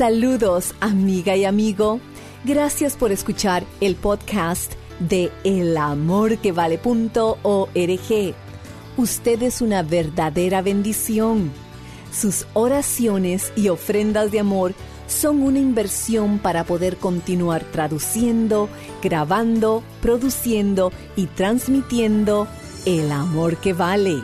Saludos, amiga y amigo. Gracias por escuchar el podcast de elamorquevale.org. Usted es una verdadera bendición. Sus oraciones y ofrendas de amor son una inversión para poder continuar traduciendo, grabando, produciendo y transmitiendo el amor que vale.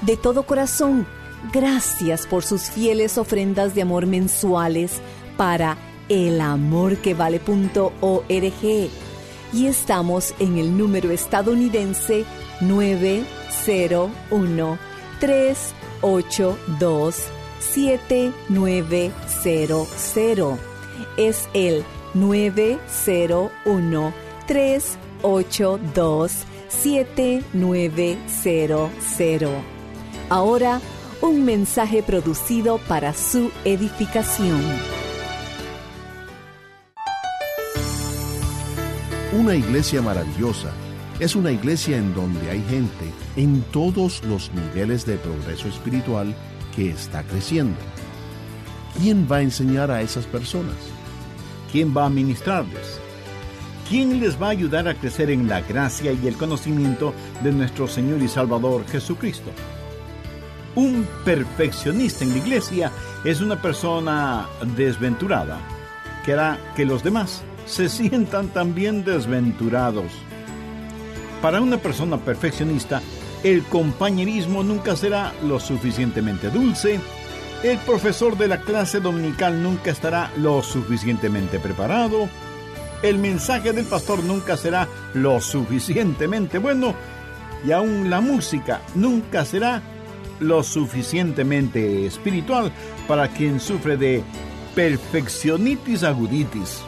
De todo corazón, gracias por sus fieles ofrendas de amor mensuales para elamorquevale.org. Y estamos en el número estadounidense 901 382 7900. Es el 901 382 7900. Ahora, un mensaje producido para su edificación. Una iglesia maravillosa es una iglesia en donde hay gente en todos los niveles de progreso espiritual que está creciendo. ¿Quién va a enseñar a esas personas? ¿Quién va a ministrarles? ¿Quién les va a ayudar a crecer en la gracia y el conocimiento de nuestro Señor y Salvador Jesucristo? Un perfeccionista en la iglesia es una persona desventurada. Que hará que los demás se sientan también desventurados. Para una persona perfeccionista, el compañerismo nunca será lo suficientemente dulce, el profesor de la clase dominical nunca estará lo suficientemente preparado, el mensaje del pastor nunca será lo suficientemente bueno. Y aún la música nunca será lo suficientemente espiritual para quien sufre de perfeccionitis aguditis.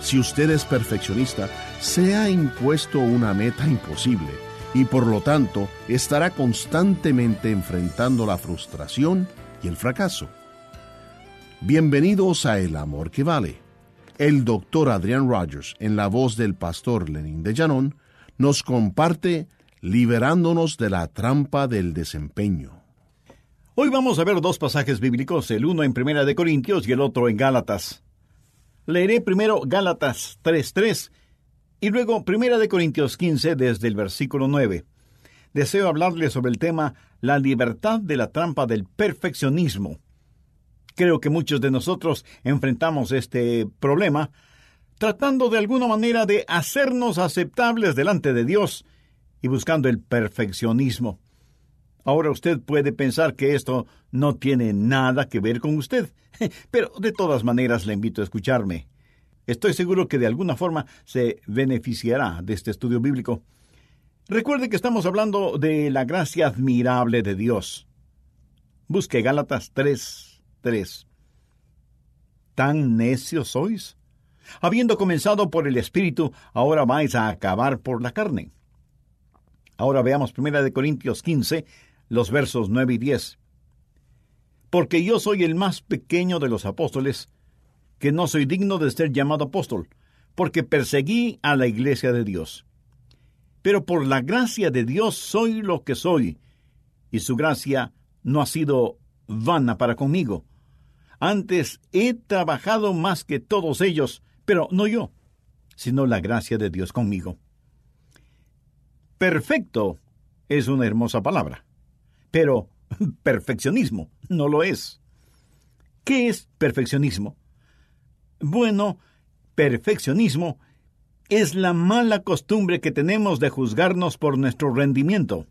Si usted es perfeccionista, se ha impuesto una meta imposible y por lo tanto estará constantemente enfrentando la frustración y el fracaso. Bienvenidos a El Amor que Vale. El doctor Adrian Rogers, en la voz del pastor Lenin de Llanón, nos comparte liberándonos de la trampa del desempeño. Hoy vamos a ver dos pasajes bíblicos, el uno en Primera de Corintios y el otro en Gálatas. Leeré primero Gálatas 3.3 y luego Primera de Corintios 15 desde el versículo 9. Deseo hablarles sobre el tema la libertad de la trampa del perfeccionismo. Creo que muchos de nosotros enfrentamos este problema tratando de alguna manera de hacernos aceptables delante de Dios y buscando el perfeccionismo. Ahora usted puede pensar que esto no tiene nada que ver con usted, pero de todas maneras le invito a escucharme. Estoy seguro que de alguna forma se beneficiará de este estudio bíblico. Recuerde que estamos hablando de la gracia admirable de Dios. Busque Gálatas 3, 3. ¿Tan necios sois? Habiendo comenzado por el Espíritu, ahora vais a acabar por la carne. Ahora veamos 1 de Corintios 15, los versos 9 y 10. Porque yo soy el más pequeño de los apóstoles, que no soy digno de ser llamado apóstol, porque perseguí a la iglesia de Dios. Pero por la gracia de Dios soy lo que soy, y su gracia no ha sido vana para conmigo. Antes he trabajado más que todos ellos, pero no yo, sino la gracia de Dios conmigo. Perfecto es una hermosa palabra, pero perfeccionismo. No lo es. ¿Qué es perfeccionismo? Bueno, perfeccionismo es la mala costumbre que tenemos de juzgarnos por nuestro rendimiento.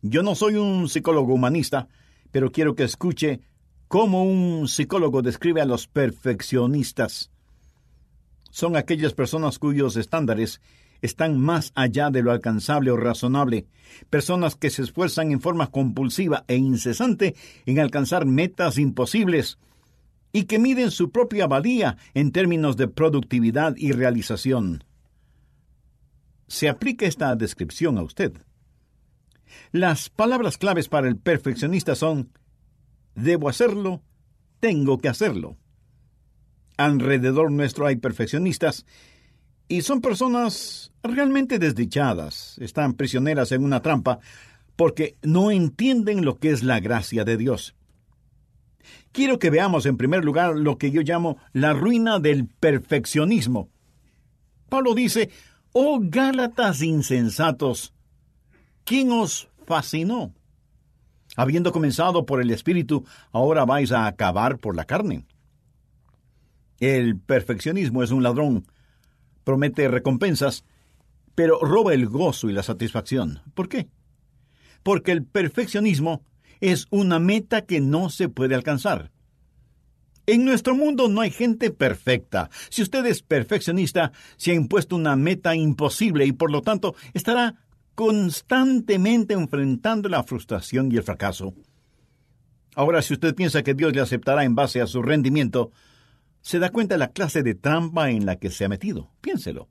Yo no soy un psicólogo humanista, pero quiero que escuche cómo un psicólogo describe a los perfeccionistas. Son aquellas personas cuyos estándares están más allá de lo alcanzable o razonable, personas que se esfuerzan en forma compulsiva e incesante en alcanzar metas imposibles y que miden su propia valía en términos de productividad y realización. ¿Se aplica esta descripción a usted? Las palabras claves para el perfeccionista son debo hacerlo, tengo que hacerlo. Alrededor nuestro hay perfeccionistas y son personas realmente desdichadas, están prisioneras en una trampa porque no entienden lo que es la gracia de Dios. Quiero que veamos en primer lugar lo que yo llamo la ruina del perfeccionismo. Pablo dice, Oh Gálatas insensatos, ¿quién os fascinó? Habiendo comenzado por el Espíritu, ahora vais a acabar por la carne. El perfeccionismo es un ladrón promete recompensas, pero roba el gozo y la satisfacción. ¿Por qué? Porque el perfeccionismo es una meta que no se puede alcanzar. En nuestro mundo no hay gente perfecta. Si usted es perfeccionista, se ha impuesto una meta imposible y por lo tanto estará constantemente enfrentando la frustración y el fracaso. Ahora, si usted piensa que Dios le aceptará en base a su rendimiento, se da cuenta de la clase de trampa en la que se ha metido. Piénselo.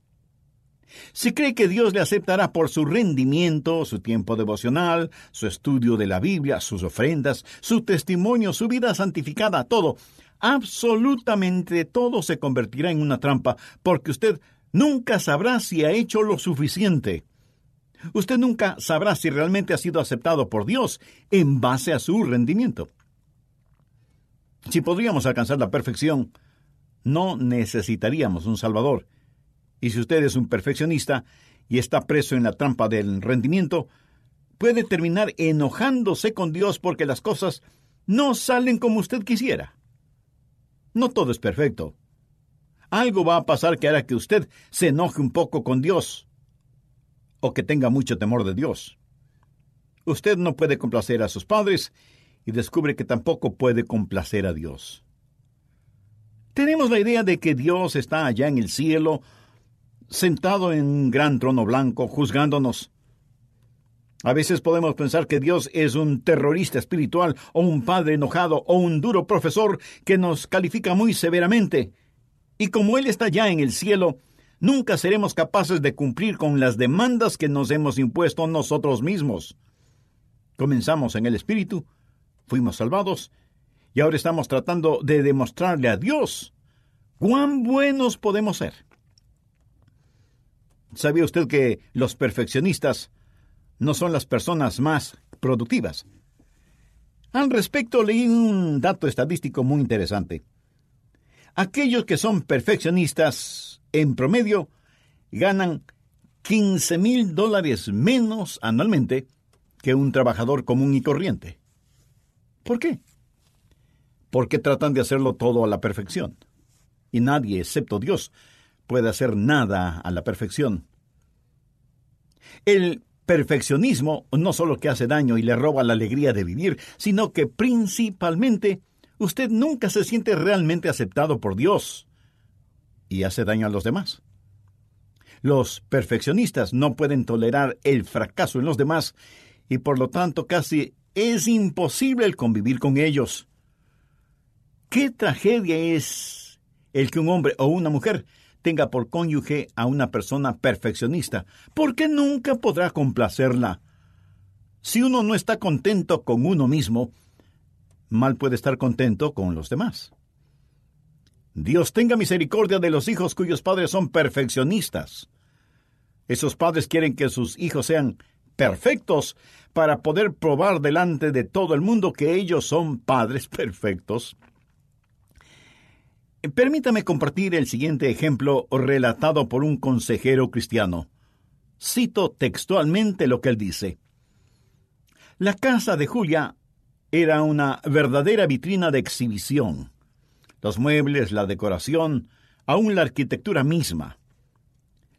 Si cree que Dios le aceptará por su rendimiento, su tiempo devocional, su estudio de la Biblia, sus ofrendas, su testimonio, su vida santificada, todo, absolutamente todo se convertirá en una trampa, porque usted nunca sabrá si ha hecho lo suficiente. Usted nunca sabrá si realmente ha sido aceptado por Dios en base a su rendimiento. Si podríamos alcanzar la perfección, no necesitaríamos un Salvador. Y si usted es un perfeccionista y está preso en la trampa del rendimiento, puede terminar enojándose con Dios porque las cosas no salen como usted quisiera. No todo es perfecto. Algo va a pasar que hará que usted se enoje un poco con Dios o que tenga mucho temor de Dios. Usted no puede complacer a sus padres y descubre que tampoco puede complacer a Dios. Tenemos la idea de que Dios está allá en el cielo, sentado en un gran trono blanco, juzgándonos. A veces podemos pensar que Dios es un terrorista espiritual, o un padre enojado, o un duro profesor que nos califica muy severamente. Y como Él está ya en el cielo, nunca seremos capaces de cumplir con las demandas que nos hemos impuesto nosotros mismos. Comenzamos en el Espíritu, fuimos salvados, y ahora estamos tratando de demostrarle a Dios cuán buenos podemos ser. ¿Sabía usted que los perfeccionistas no son las personas más productivas? Al respecto leí un dato estadístico muy interesante. Aquellos que son perfeccionistas, en promedio, ganan 15 mil dólares menos anualmente que un trabajador común y corriente. ¿Por qué? Porque tratan de hacerlo todo a la perfección. Y nadie, excepto Dios, puede hacer nada a la perfección. El perfeccionismo no solo que hace daño y le roba la alegría de vivir, sino que principalmente usted nunca se siente realmente aceptado por Dios y hace daño a los demás. Los perfeccionistas no pueden tolerar el fracaso en los demás y por lo tanto casi es imposible el convivir con ellos. ¿Qué tragedia es el que un hombre o una mujer tenga por cónyuge a una persona perfeccionista? Porque nunca podrá complacerla. Si uno no está contento con uno mismo, mal puede estar contento con los demás. Dios tenga misericordia de los hijos cuyos padres son perfeccionistas. Esos padres quieren que sus hijos sean perfectos para poder probar delante de todo el mundo que ellos son padres perfectos. Permítame compartir el siguiente ejemplo relatado por un consejero cristiano. Cito textualmente lo que él dice. La casa de Julia era una verdadera vitrina de exhibición. Los muebles, la decoración, aún la arquitectura misma.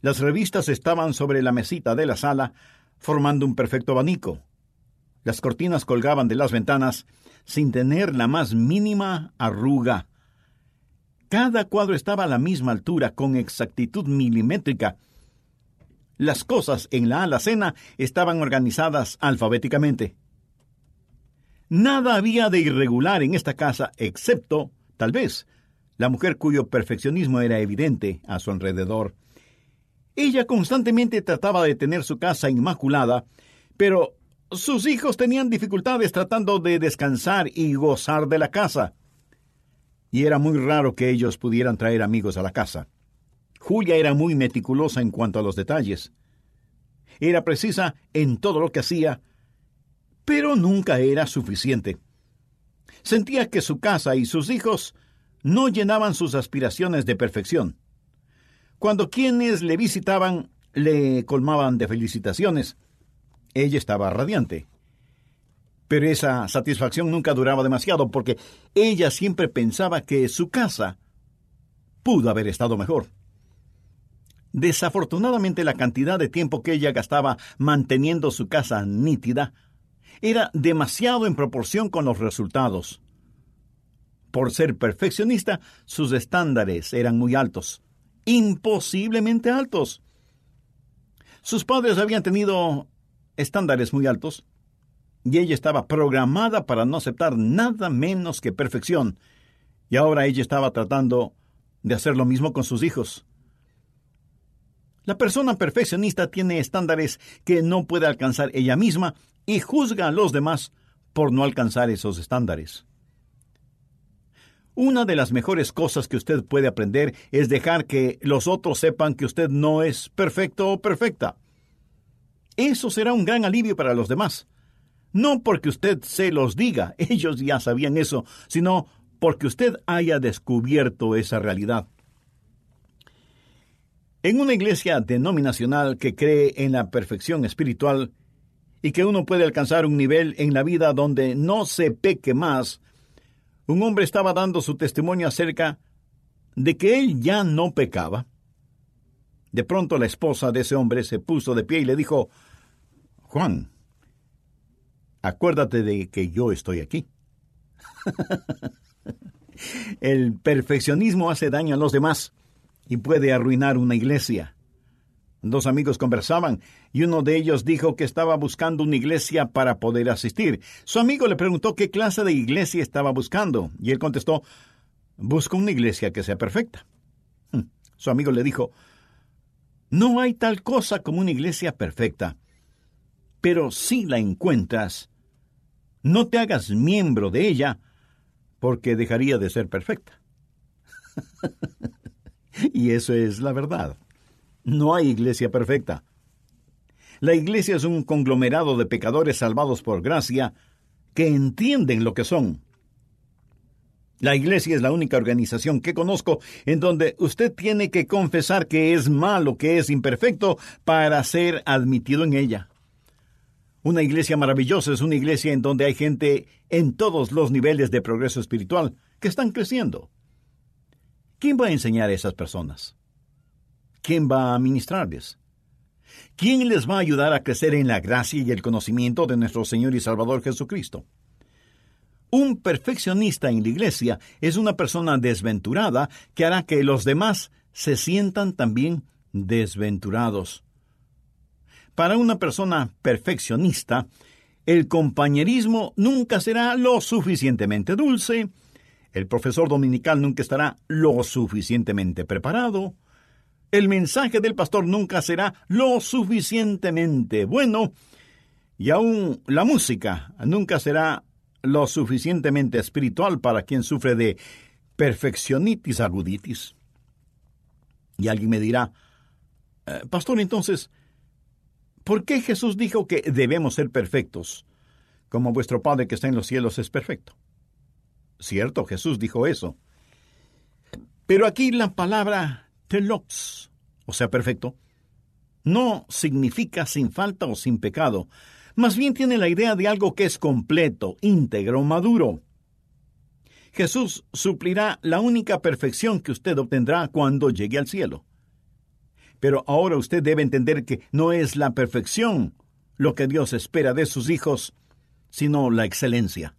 Las revistas estaban sobre la mesita de la sala, formando un perfecto abanico. Las cortinas colgaban de las ventanas sin tener la más mínima arruga. Cada cuadro estaba a la misma altura, con exactitud milimétrica. Las cosas en la alacena estaban organizadas alfabéticamente. Nada había de irregular en esta casa, excepto, tal vez, la mujer cuyo perfeccionismo era evidente a su alrededor. Ella constantemente trataba de tener su casa inmaculada, pero sus hijos tenían dificultades tratando de descansar y gozar de la casa. Y era muy raro que ellos pudieran traer amigos a la casa. Julia era muy meticulosa en cuanto a los detalles. Era precisa en todo lo que hacía, pero nunca era suficiente. Sentía que su casa y sus hijos no llenaban sus aspiraciones de perfección. Cuando quienes le visitaban le colmaban de felicitaciones, ella estaba radiante. Pero esa satisfacción nunca duraba demasiado porque ella siempre pensaba que su casa pudo haber estado mejor. Desafortunadamente la cantidad de tiempo que ella gastaba manteniendo su casa nítida era demasiado en proporción con los resultados. Por ser perfeccionista, sus estándares eran muy altos imposiblemente altos. Sus padres habían tenido estándares muy altos y ella estaba programada para no aceptar nada menos que perfección. Y ahora ella estaba tratando de hacer lo mismo con sus hijos. La persona perfeccionista tiene estándares que no puede alcanzar ella misma y juzga a los demás por no alcanzar esos estándares. Una de las mejores cosas que usted puede aprender es dejar que los otros sepan que usted no es perfecto o perfecta. Eso será un gran alivio para los demás. No porque usted se los diga, ellos ya sabían eso, sino porque usted haya descubierto esa realidad. En una iglesia denominacional que cree en la perfección espiritual y que uno puede alcanzar un nivel en la vida donde no se peque más, un hombre estaba dando su testimonio acerca de que él ya no pecaba. De pronto la esposa de ese hombre se puso de pie y le dijo, Juan, acuérdate de que yo estoy aquí. El perfeccionismo hace daño a los demás y puede arruinar una iglesia. Dos amigos conversaban y uno de ellos dijo que estaba buscando una iglesia para poder asistir. Su amigo le preguntó qué clase de iglesia estaba buscando y él contestó, busco una iglesia que sea perfecta. Hmm. Su amigo le dijo, no hay tal cosa como una iglesia perfecta, pero si la encuentras, no te hagas miembro de ella porque dejaría de ser perfecta. y eso es la verdad. No hay iglesia perfecta. La iglesia es un conglomerado de pecadores salvados por gracia que entienden lo que son. La iglesia es la única organización que conozco en donde usted tiene que confesar que es malo, que es imperfecto, para ser admitido en ella. Una iglesia maravillosa es una iglesia en donde hay gente en todos los niveles de progreso espiritual que están creciendo. ¿Quién va a enseñar a esas personas? ¿quién va a ministrarles? ¿Quién les va a ayudar a crecer en la gracia y el conocimiento de nuestro Señor y Salvador Jesucristo? Un perfeccionista en la iglesia es una persona desventurada que hará que los demás se sientan también desventurados. Para una persona perfeccionista, el compañerismo nunca será lo suficientemente dulce, el profesor dominical nunca estará lo suficientemente preparado, el mensaje del pastor nunca será lo suficientemente bueno y aún la música nunca será lo suficientemente espiritual para quien sufre de perfeccionitis aguditis. Y alguien me dirá, eh, Pastor, entonces, ¿por qué Jesús dijo que debemos ser perfectos, como vuestro Padre que está en los cielos es perfecto? Cierto, Jesús dijo eso. Pero aquí la palabra telox, o sea, perfecto, no significa sin falta o sin pecado, Más bien tiene la idea de algo que es completo, íntegro, maduro. Jesús suplirá la única perfección que usted obtendrá cuando llegue al cielo. Pero ahora usted debe entender que no es la perfección lo que Dios espera de sus hijos, sino la excelencia.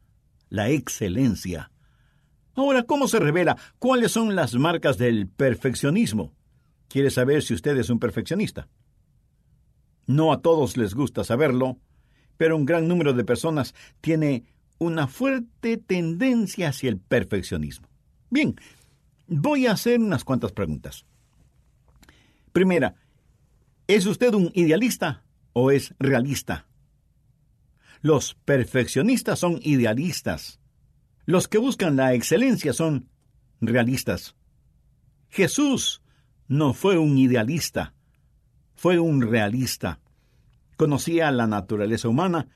La excelencia. Ahora, ¿cómo se revela? ¿Cuáles son las marcas del perfeccionismo? ¿Quiere saber si usted es un perfeccionista? No a todos les gusta saberlo, pero un gran número de personas tiene una fuerte tendencia hacia el perfeccionismo. Bien, voy a hacer unas cuantas preguntas. Primera, ¿es usted un idealista o es realista? Los perfeccionistas son idealistas. Los que buscan la excelencia son realistas. Jesús no fue un idealista, fue un realista. Conocía la naturaleza humana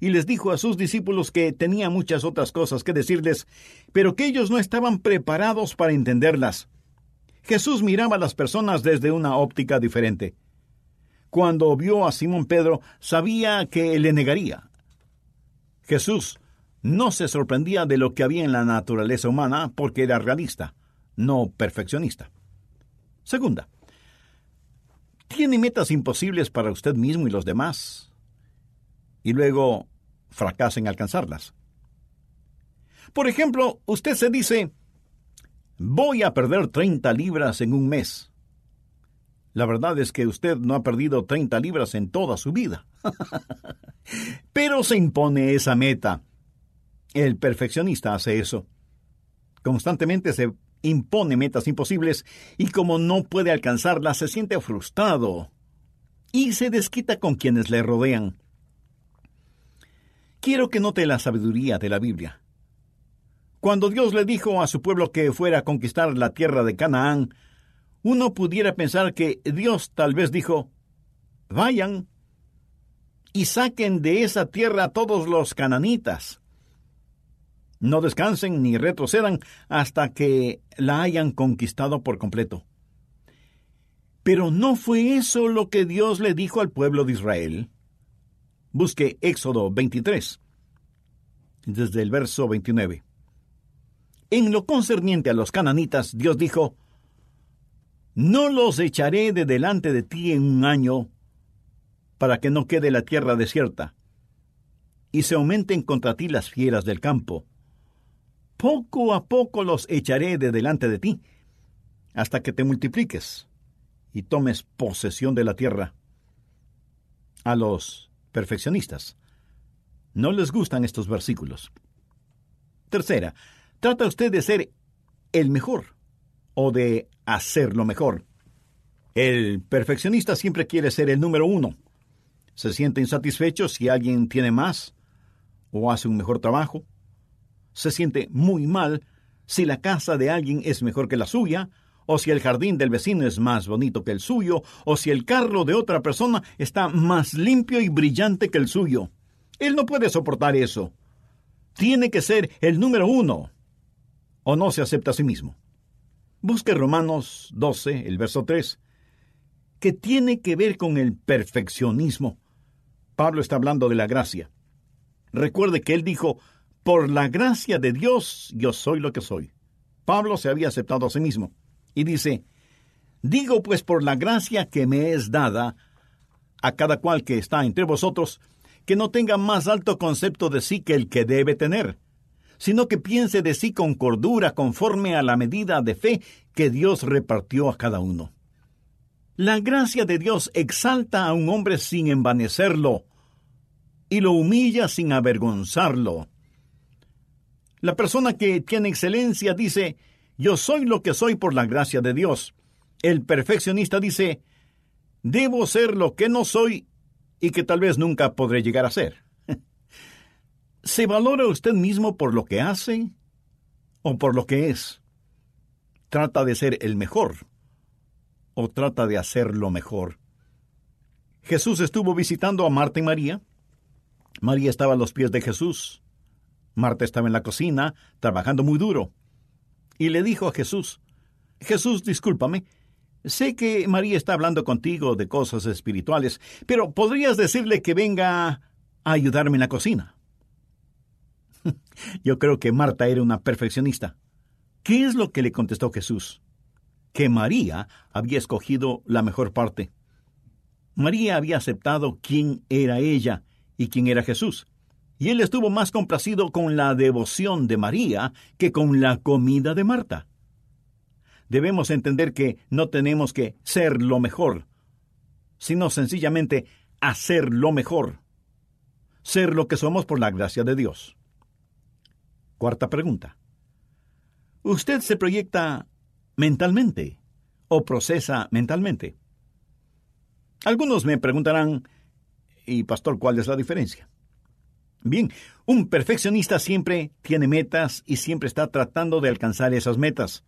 y les dijo a sus discípulos que tenía muchas otras cosas que decirles, pero que ellos no estaban preparados para entenderlas. Jesús miraba a las personas desde una óptica diferente. Cuando vio a Simón Pedro, sabía que le negaría. Jesús no se sorprendía de lo que había en la naturaleza humana porque era realista, no perfeccionista. Segunda, tiene metas imposibles para usted mismo y los demás, y luego fracasa en alcanzarlas. Por ejemplo, usted se dice, voy a perder 30 libras en un mes. La verdad es que usted no ha perdido 30 libras en toda su vida. Pero se impone esa meta. El perfeccionista hace eso. Constantemente se impone metas imposibles y como no puede alcanzarlas se siente frustrado y se desquita con quienes le rodean. Quiero que note la sabiduría de la Biblia. Cuando Dios le dijo a su pueblo que fuera a conquistar la tierra de Canaán, uno pudiera pensar que Dios tal vez dijo, vayan y saquen de esa tierra a todos los cananitas. No descansen ni retrocedan hasta que la hayan conquistado por completo. Pero no fue eso lo que Dios le dijo al pueblo de Israel. Busque Éxodo 23, desde el verso 29. En lo concerniente a los cananitas, Dios dijo, No los echaré de delante de ti en un año, para que no quede la tierra desierta, y se aumenten contra ti las fieras del campo. Poco a poco los echaré de delante de ti, hasta que te multipliques y tomes posesión de la tierra. A los perfeccionistas no les gustan estos versículos. Tercera, trata usted de ser el mejor o de hacerlo mejor. El perfeccionista siempre quiere ser el número uno se siente insatisfecho si alguien tiene más o hace un mejor trabajo, se siente muy mal si la casa de alguien es mejor que la suya, o si el jardín del vecino es más bonito que el suyo, o si el carro de otra persona está más limpio y brillante que el suyo. Él no puede soportar eso. Tiene que ser el número uno, o no se acepta a sí mismo. Busque Romanos 12, el verso 3, que tiene que ver con el perfeccionismo. Pablo está hablando de la gracia. Recuerde que él dijo, por la gracia de Dios yo soy lo que soy. Pablo se había aceptado a sí mismo. Y dice, digo pues por la gracia que me es dada a cada cual que está entre vosotros, que no tenga más alto concepto de sí que el que debe tener, sino que piense de sí con cordura conforme a la medida de fe que Dios repartió a cada uno. La gracia de Dios exalta a un hombre sin envanecerlo y lo humilla sin avergonzarlo. La persona que tiene excelencia dice, yo soy lo que soy por la gracia de Dios. El perfeccionista dice, debo ser lo que no soy y que tal vez nunca podré llegar a ser. ¿Se valora usted mismo por lo que hace o por lo que es? Trata de ser el mejor o trata de hacerlo mejor. Jesús estuvo visitando a Marta y María. María estaba a los pies de Jesús. Marta estaba en la cocina, trabajando muy duro. Y le dijo a Jesús, Jesús, discúlpame, sé que María está hablando contigo de cosas espirituales, pero ¿podrías decirle que venga a ayudarme en la cocina. Yo creo que Marta era una perfeccionista. ¿Qué es lo que le contestó Jesús? Que María había escogido la mejor parte. María había aceptado quién era ella y quién era Jesús. Y él estuvo más complacido con la devoción de María que con la comida de Marta. Debemos entender que no tenemos que ser lo mejor, sino sencillamente hacer lo mejor. Ser lo que somos por la gracia de Dios. Cuarta pregunta. ¿Usted se proyecta mentalmente o procesa mentalmente? Algunos me preguntarán, ¿y pastor, cuál es la diferencia? Bien, un perfeccionista siempre tiene metas y siempre está tratando de alcanzar esas metas.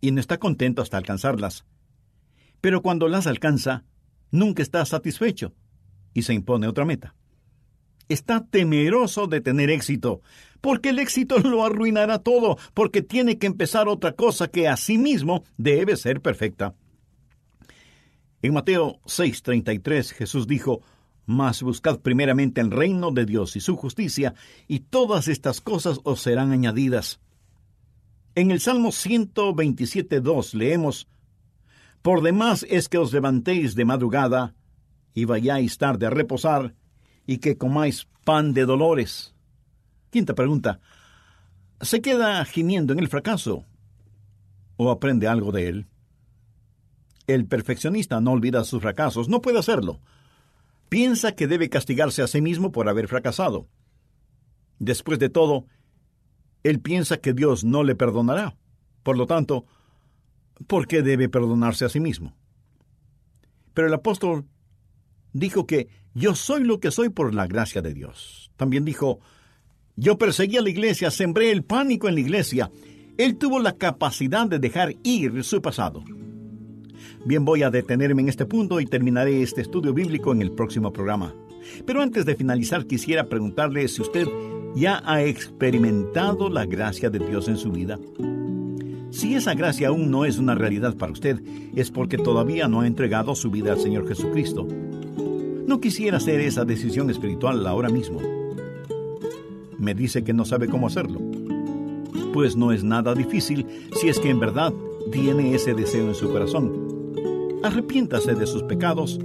Y no está contento hasta alcanzarlas. Pero cuando las alcanza, nunca está satisfecho y se impone otra meta. Está temeroso de tener éxito, porque el éxito lo arruinará todo, porque tiene que empezar otra cosa que a sí mismo debe ser perfecta. En Mateo 6:33 Jesús dijo, Mas buscad primeramente el reino de Dios y su justicia, y todas estas cosas os serán añadidas. En el Salmo 127.2 leemos, Por demás es que os levantéis de madrugada, y vayáis tarde a reposar, y que comáis pan de dolores. Quinta pregunta, ¿se queda gimiendo en el fracaso? ¿O aprende algo de él? El perfeccionista no olvida sus fracasos, no puede hacerlo. Piensa que debe castigarse a sí mismo por haber fracasado. Después de todo, él piensa que Dios no le perdonará. Por lo tanto, ¿por qué debe perdonarse a sí mismo? Pero el apóstol dijo que yo soy lo que soy por la gracia de Dios. También dijo, yo perseguí a la iglesia, sembré el pánico en la iglesia. Él tuvo la capacidad de dejar ir su pasado. Bien, voy a detenerme en este punto y terminaré este estudio bíblico en el próximo programa. Pero antes de finalizar quisiera preguntarle si usted ya ha experimentado la gracia de Dios en su vida. Si esa gracia aún no es una realidad para usted, es porque todavía no ha entregado su vida al Señor Jesucristo. No quisiera hacer esa decisión espiritual ahora mismo. Me dice que no sabe cómo hacerlo. Pues no es nada difícil si es que en verdad tiene ese deseo en su corazón arrepiéntase de sus pecados,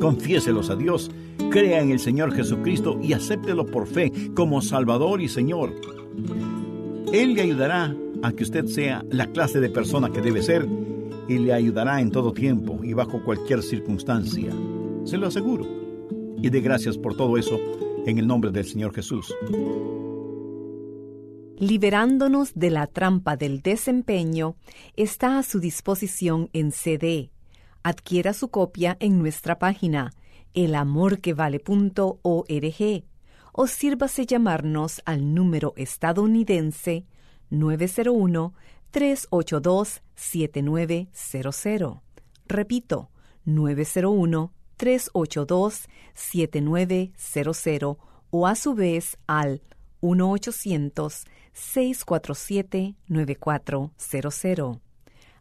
confiéselos a Dios, crea en el Señor Jesucristo y acéptelo por fe como Salvador y Señor. Él le ayudará a que usted sea la clase de persona que debe ser y le ayudará en todo tiempo y bajo cualquier circunstancia. Se lo aseguro. Y de gracias por todo eso en el nombre del Señor Jesús. Liberándonos de la trampa del desempeño está a su disposición en CD Adquiera su copia en nuestra página elamorquevale.org o sírvase llamarnos al número estadounidense 901-382-7900. Repito, 901-382-7900 o a su vez al 1-800-647-9400.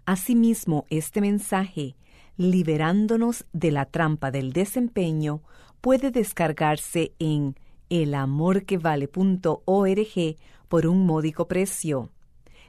Asimismo, este mensaje liberándonos de la trampa del desempeño, puede descargarse en elamorquevale.org por un módico precio.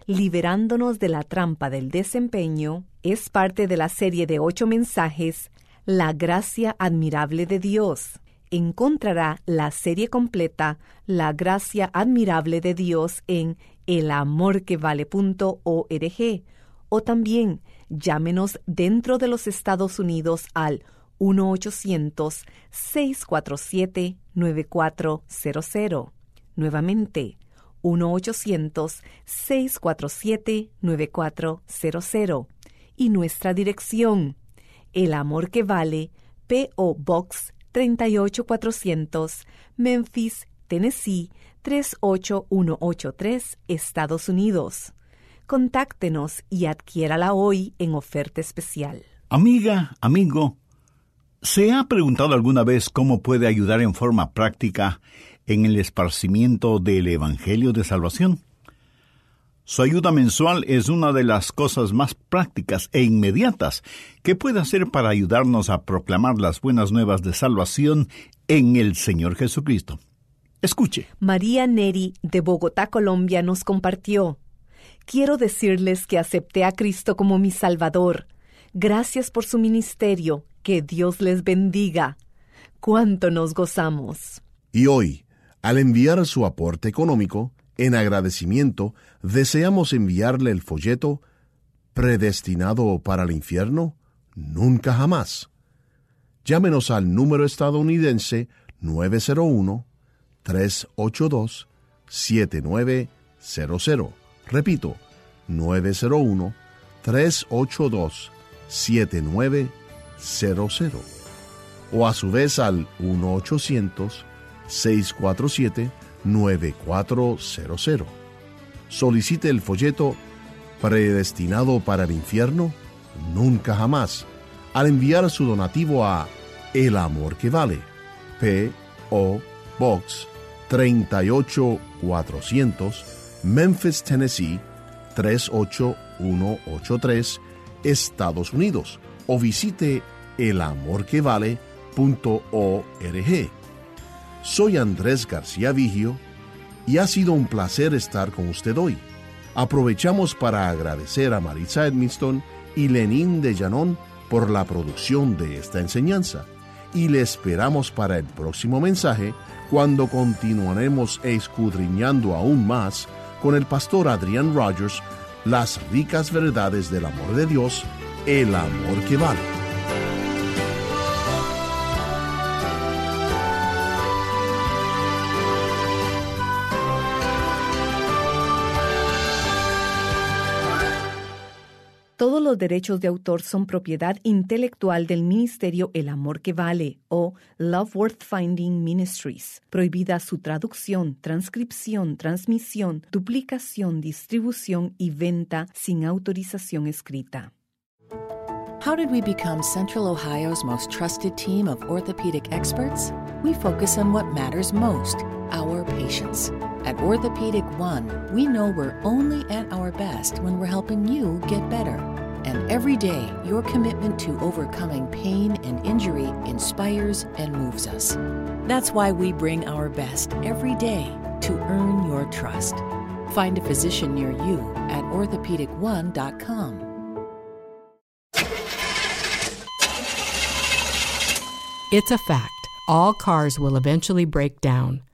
Liberándonos de la trampa del desempeño es parte de la serie de ocho mensajes La gracia admirable de Dios. Encontrará la serie completa La gracia admirable de Dios en elamorquevale.org o también Llámenos dentro de los Estados Unidos al 1-800-647-9400. Nuevamente, 1-800-647-9400. Y nuestra dirección, El Amor que Vale, P.O. Box 38400, Memphis, Tennessee 38183, Estados Unidos contáctenos y adquiérala hoy en oferta especial. Amiga, amigo, ¿se ha preguntado alguna vez cómo puede ayudar en forma práctica en el esparcimiento del Evangelio de Salvación? Su ayuda mensual es una de las cosas más prácticas e inmediatas que puede hacer para ayudarnos a proclamar las buenas nuevas de salvación en el Señor Jesucristo. Escuche. María Neri de Bogotá, Colombia, nos compartió. Quiero decirles que acepté a Cristo como mi Salvador. Gracias por su ministerio. Que Dios les bendiga. Cuánto nos gozamos. Y hoy, al enviar su aporte económico, en agradecimiento, deseamos enviarle el folleto ¿Predestinado para el infierno? Nunca jamás. Llámenos al número estadounidense 901 382 7900. Repito, 901 382 7900. O a su vez al 1 800 647 9400. Solicite el folleto Predestinado para el infierno, nunca jamás, al enviar su donativo a El Amor que Vale, P.O. Box 38400, Memphis, Tennessee 38183, Estados Unidos, o visite elamorquevale.org. Soy Andrés García Vigio y ha sido un placer estar con usted hoy. Aprovechamos para agradecer a Marisa Edmiston y Lenín de Llanón por la producción de esta enseñanza y le esperamos para el próximo mensaje cuando continuaremos escudriñando aún más con el pastor Adrián Rogers las ricas verdades del amor de Dios, el amor que vale. Los derechos de autor son propiedad intelectual del Ministerio El Amor que Vale o Love Worth Finding Ministries. Prohibida su traducción, transcripción, transmisión, duplicación, distribución y venta sin autorización escrita. How did we become Central Ohio's most trusted team of orthopedic experts? We focus on what matters most our patients. At Orthopedic One, we know we're only at our best when we're helping you get better. And every day, your commitment to overcoming pain and injury inspires and moves us. That's why we bring our best every day to earn your trust. Find a physician near you at orthopedic1.com. It's a fact. All cars will eventually break down.